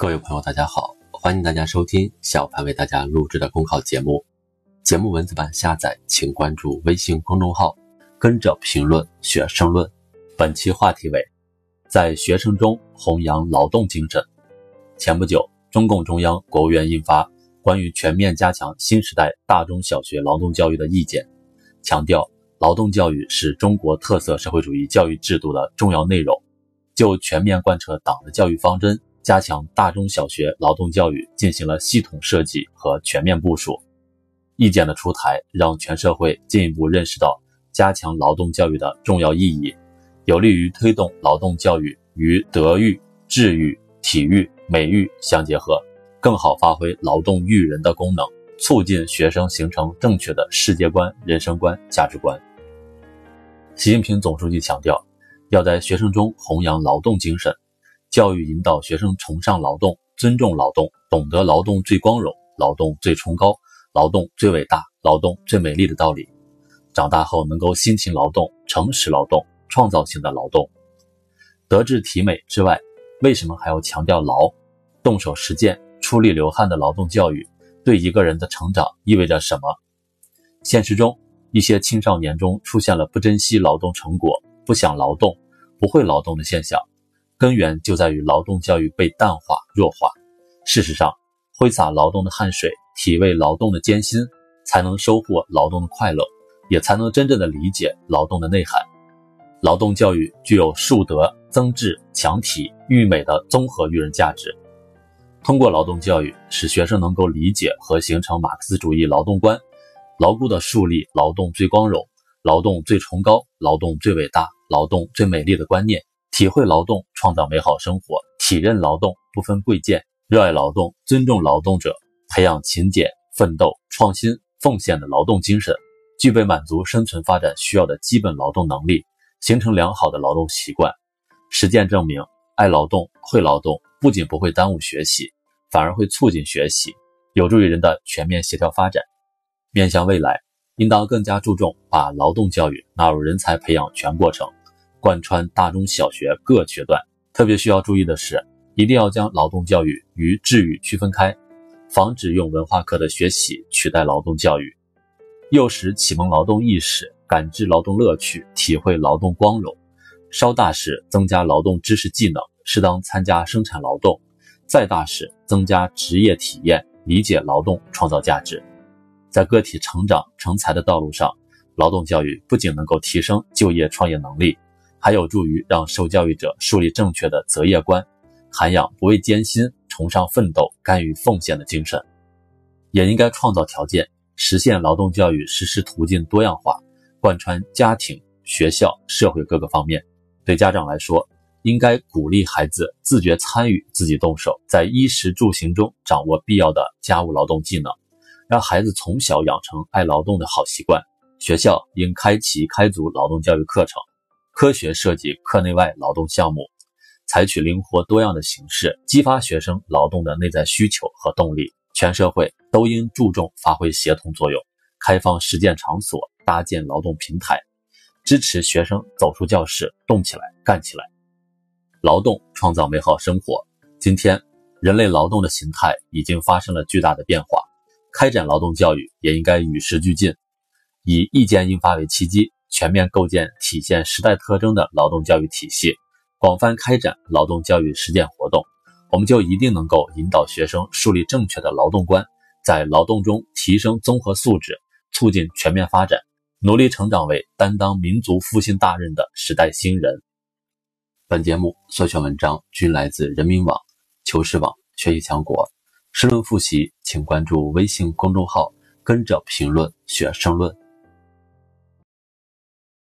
各位朋友，大家好，欢迎大家收听小凡为大家录制的公考节目。节目文字版下载，请关注微信公众号，跟着评论学申论。本期话题为在学生中弘扬劳动精神。前不久，中共中央、国务院印发关于全面加强新时代大中小学劳动教育的意见，强调劳动教育是中国特色社会主义教育制度的重要内容，就全面贯彻党的教育方针。加强大中小学劳动教育进行了系统设计和全面部署。意见的出台，让全社会进一步认识到加强劳动教育的重要意义，有利于推动劳动教育与德育、智育、体育、美育相结合，更好发挥劳动育人的功能，促进学生形成正确的世界观、人生观、价值观。习近平总书记强调，要在学生中弘扬劳动精神。教育引导学生崇尚劳动、尊重劳动、懂得劳动最光荣、劳动最崇高、劳动最伟大、劳动最美丽的道理。长大后能够辛勤劳动、诚实劳动、创造性的劳动。德智体美之外，为什么还要强调劳？动手实践、出力流汗的劳动教育，对一个人的成长意味着什么？现实中，一些青少年中出现了不珍惜劳动成果、不想劳动、不会劳动的现象。根源就在于劳动教育被淡化、弱化。事实上，挥洒劳动的汗水，体味劳动的艰辛，才能收获劳动的快乐，也才能真正的理解劳动的内涵。劳动教育具有树德、增智、强体、育美的综合育人价值。通过劳动教育，使学生能够理解和形成马克思主义劳动观，牢固地树立劳动最光荣、劳动最崇高、劳动最伟大、劳动最美丽的观念。体会劳动，创造美好生活；体认劳动，不分贵贱；热爱劳动，尊重劳动者；培养勤俭、奋斗、创新、奉献的劳动精神；具备满足生存发展需要的基本劳动能力；形成良好的劳动习惯。实践证明，爱劳动、会劳动，不仅不会耽误学习，反而会促进学习，有助于人的全面协调发展。面向未来，应当更加注重把劳动教育纳入人才培养全过程。贯穿大中小学各学段，特别需要注意的是，一定要将劳动教育与智育区分开，防止用文化课的学习取代劳动教育。幼时启蒙劳动意识，感知劳动乐趣，体会劳动光荣；稍大时增加劳动知识技能，适当参加生产劳动；再大时增加职业体验，理解劳动创造价值。在个体成长成才的道路上，劳动教育不仅能够提升就业创业能力。还有助于让受教育者树立正确的择业观，涵养不畏艰辛、崇尚奋斗、甘于奉献的精神。也应该创造条件，实现劳动教育实施途径多样化，贯穿家庭、学校、社会各个方面。对家长来说，应该鼓励孩子自觉参与、自己动手，在衣食住行中掌握必要的家务劳动技能，让孩子从小养成爱劳动的好习惯。学校应开启开足劳动教育课程。科学设计课内外劳动项目，采取灵活多样的形式，激发学生劳动的内在需求和动力。全社会都应注重发挥协同作用，开放实践场所，搭建劳动平台，支持学生走出教室，动起来，干起来。劳动创造美好生活。今天，人类劳动的形态已经发生了巨大的变化，开展劳动教育也应该与时俱进，以意见印发为契机。全面构建体现时代特征的劳动教育体系，广泛开展劳动教育实践活动，我们就一定能够引导学生树立正确的劳动观，在劳动中提升综合素质，促进全面发展，努力成长为担当民族复兴大任的时代新人。本节目所选文章均来自人民网、求是网、学习强国。申论复习，请关注微信公众号，跟着评论学申论。